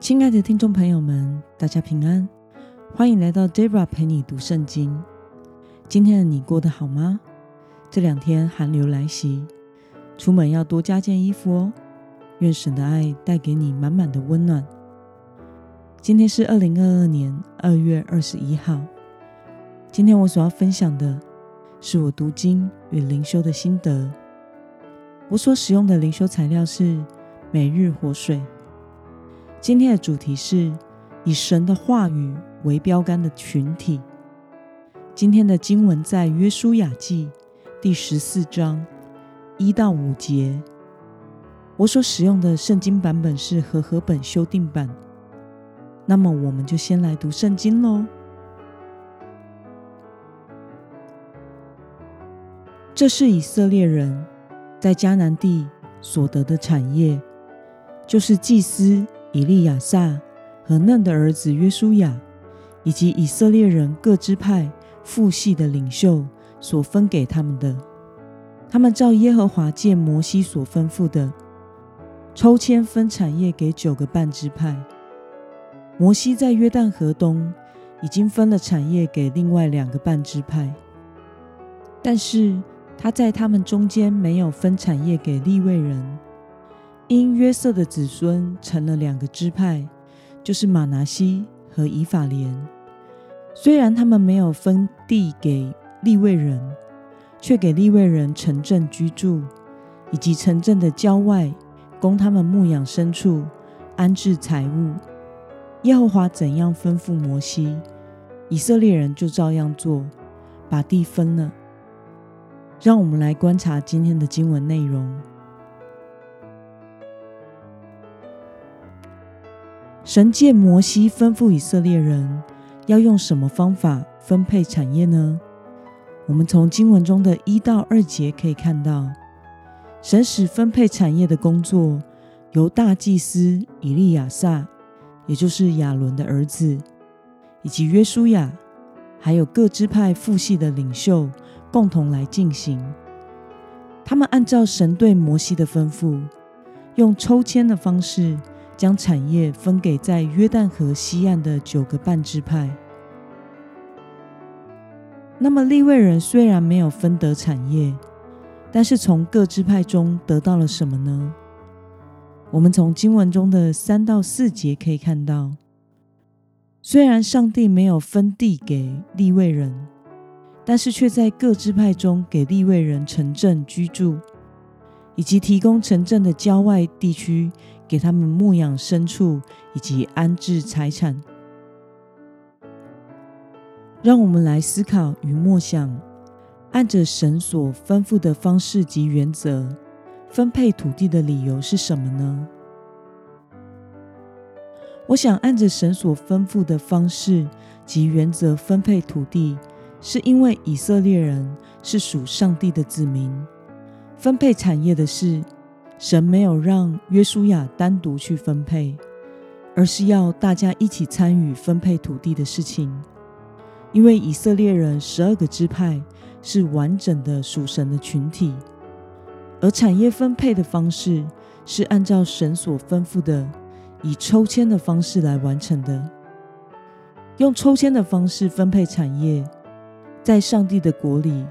亲爱的听众朋友们，大家平安，欢迎来到 Debra 陪你读圣经。今天的你过得好吗？这两天寒流来袭，出门要多加件衣服哦。愿神的爱带给你满满的温暖。今天是二零二二年二月二十一号。今天我所要分享的是我读经与灵修的心得。我所使用的灵修材料是每日活水。今天的主题是以神的话语为标杆的群体。今天的经文在约书亚记第十四章一到五节。我所使用的圣经版本是和合本修订版。那么，我们就先来读圣经喽。这是以色列人在迦南地所得的产业，就是祭司。以利亚撒和嫩的儿子约书亚，以及以色列人各支派父系的领袖所分给他们的，他们照耶和华借摩西所吩咐的，抽签分产业给九个半支派。摩西在约旦河东已经分了产业给另外两个半支派，但是他在他们中间没有分产业给利未人。因约瑟的子孙成了两个支派，就是马拿西和以法莲。虽然他们没有分地给利未人，却给利未人城镇居住，以及城镇的郊外供他们牧养牲畜、安置财物。耶和华怎样吩咐摩西，以色列人就照样做，把地分了。让我们来观察今天的经文内容。神借摩西吩咐以色列人要用什么方法分配产业呢？我们从经文中的一到二节可以看到，神使分配产业的工作由大祭司以利亚撒，也就是亚伦的儿子，以及约书亚，还有各支派父系的领袖共同来进行。他们按照神对摩西的吩咐，用抽签的方式。将产业分给在约旦河西岸的九个半支派。那么利未人虽然没有分得产业，但是从各支派中得到了什么呢？我们从经文中的三到四节可以看到，虽然上帝没有分地给利未人，但是却在各支派中给利未人城镇居住，以及提供城镇的郊外地区。给他们牧养牲畜以及安置财产。让我们来思考与默想：按着神所吩咐的方式及原则分配土地的理由是什么呢？我想，按着神所吩咐的方式及原则分配土地，是因为以色列人是属上帝的子民，分配产业的事。神没有让约书亚单独去分配，而是要大家一起参与分配土地的事情。因为以色列人十二个支派是完整的属神的群体，而产业分配的方式是按照神所吩咐的，以抽签的方式来完成的。用抽签的方式分配产业，在上帝的国里，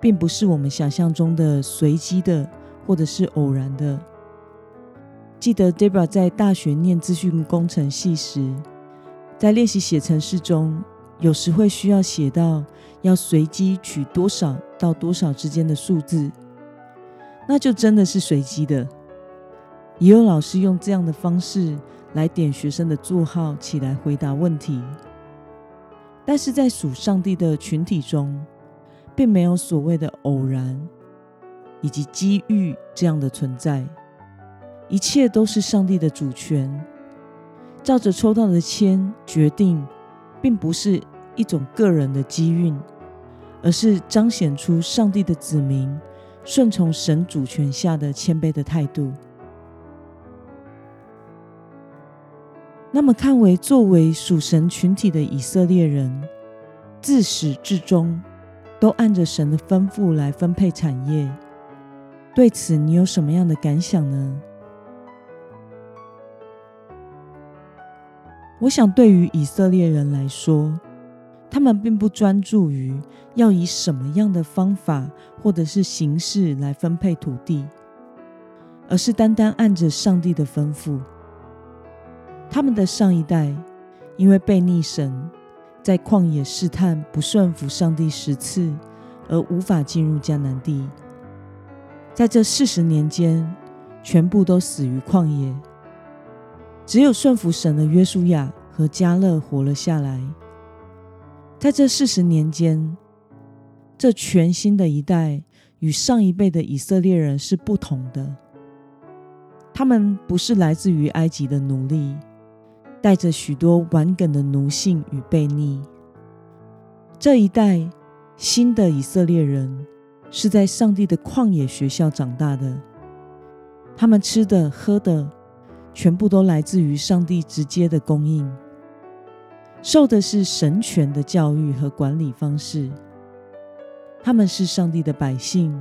并不是我们想象中的随机的。或者是偶然的。记得 Debra 在大学念资讯工程系时，在练习写程式中，有时会需要写到要随机取多少到多少之间的数字，那就真的是随机的。也有老师用这样的方式来点学生的座号起来回答问题，但是在属上帝的群体中，并没有所谓的偶然。以及机遇这样的存在，一切都是上帝的主权，照着抽到的签决定，并不是一种个人的机运，而是彰显出上帝的子民顺从神主权下的谦卑的态度。那么，看为作为属神群体的以色列人，自始至终都按着神的吩咐来分配产业。对此，你有什么样的感想呢？我想，对于以色列人来说，他们并不专注于要以什么样的方法或者是形式来分配土地，而是单单按着上帝的吩咐。他们的上一代因为被逆神，在旷野试探，不顺服上帝十次，而无法进入迦南地。在这四十年间，全部都死于旷野。只有顺服神的约书亚和加勒活了下来。在这四十年间，这全新的一代与上一辈的以色列人是不同的。他们不是来自于埃及的奴隶，带着许多顽梗的奴性与悖逆。这一代新的以色列人是在上帝的旷野学校长大的，他们吃的喝的。全部都来自于上帝直接的供应，受的是神权的教育和管理方式。他们是上帝的百姓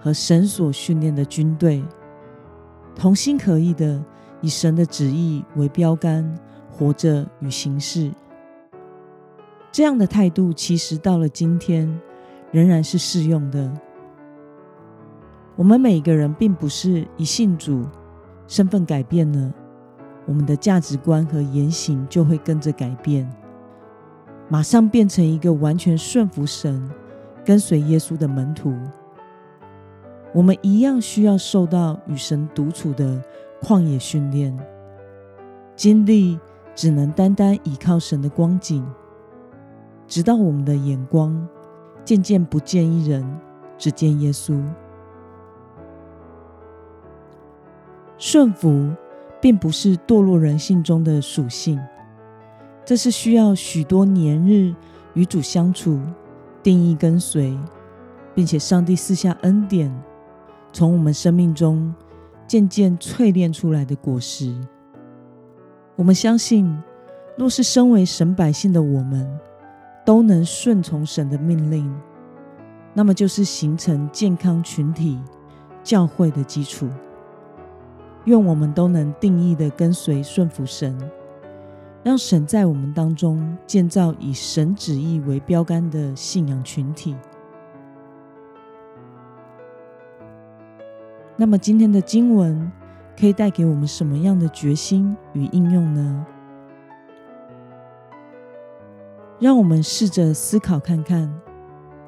和神所训练的军队，同心合意的以神的旨意为标杆活着与行事。这样的态度，其实到了今天仍然是适用的。我们每一个人并不是一信主。身份改变了，我们的价值观和言行就会跟着改变，马上变成一个完全顺服神、跟随耶稣的门徒。我们一样需要受到与神独处的旷野训练，经历只能单单依靠神的光景，直到我们的眼光渐渐不见一人，只见耶稣。顺服并不是堕落人性中的属性，这是需要许多年日与主相处、定义跟随，并且上帝赐下恩典，从我们生命中渐渐淬炼出来的果实。我们相信，若是身为神百姓的我们都能顺从神的命令，那么就是形成健康群体教会的基础。愿我们都能定义的跟随顺服神，让神在我们当中建造以神旨意为标杆的信仰群体。那么今天的经文可以带给我们什么样的决心与应用呢？让我们试着思考看看，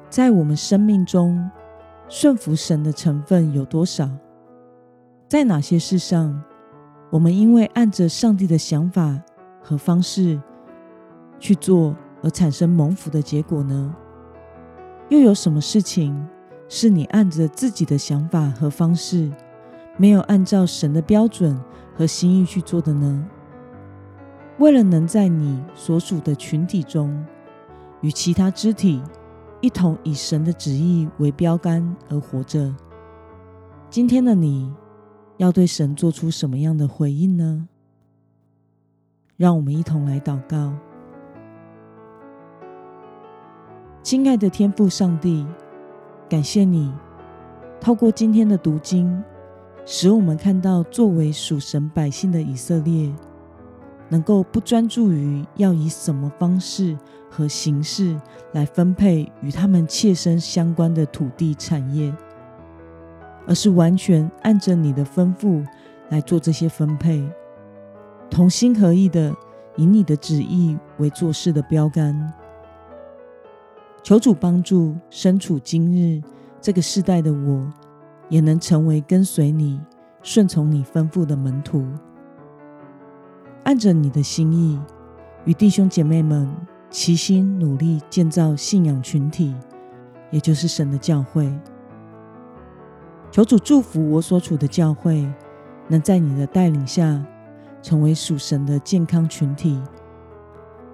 在我们生命中顺服神的成分有多少？在哪些事上，我们因为按着上帝的想法和方式去做而产生蒙福的结果呢？又有什么事情是你按着自己的想法和方式，没有按照神的标准和心意去做的呢？为了能在你所属的群体中与其他肢体一同以神的旨意为标杆而活着，今天的你。要对神做出什么样的回应呢？让我们一同来祷告。亲爱的天父上帝，感谢你透过今天的读经，使我们看到作为属神百姓的以色列，能够不专注于要以什么方式和形式来分配与他们切身相关的土地产业。而是完全按着你的吩咐来做这些分配，同心合意的以你的旨意为做事的标杆。求主帮助身处今日这个世代的我，也能成为跟随你、顺从你吩咐的门徒，按着你的心意，与弟兄姐妹们齐心努力建造信仰群体，也就是神的教会。求主祝福我所处的教会，能在你的带领下，成为属神的健康群体。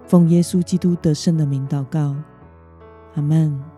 奉耶稣基督得胜的名祷告，阿门。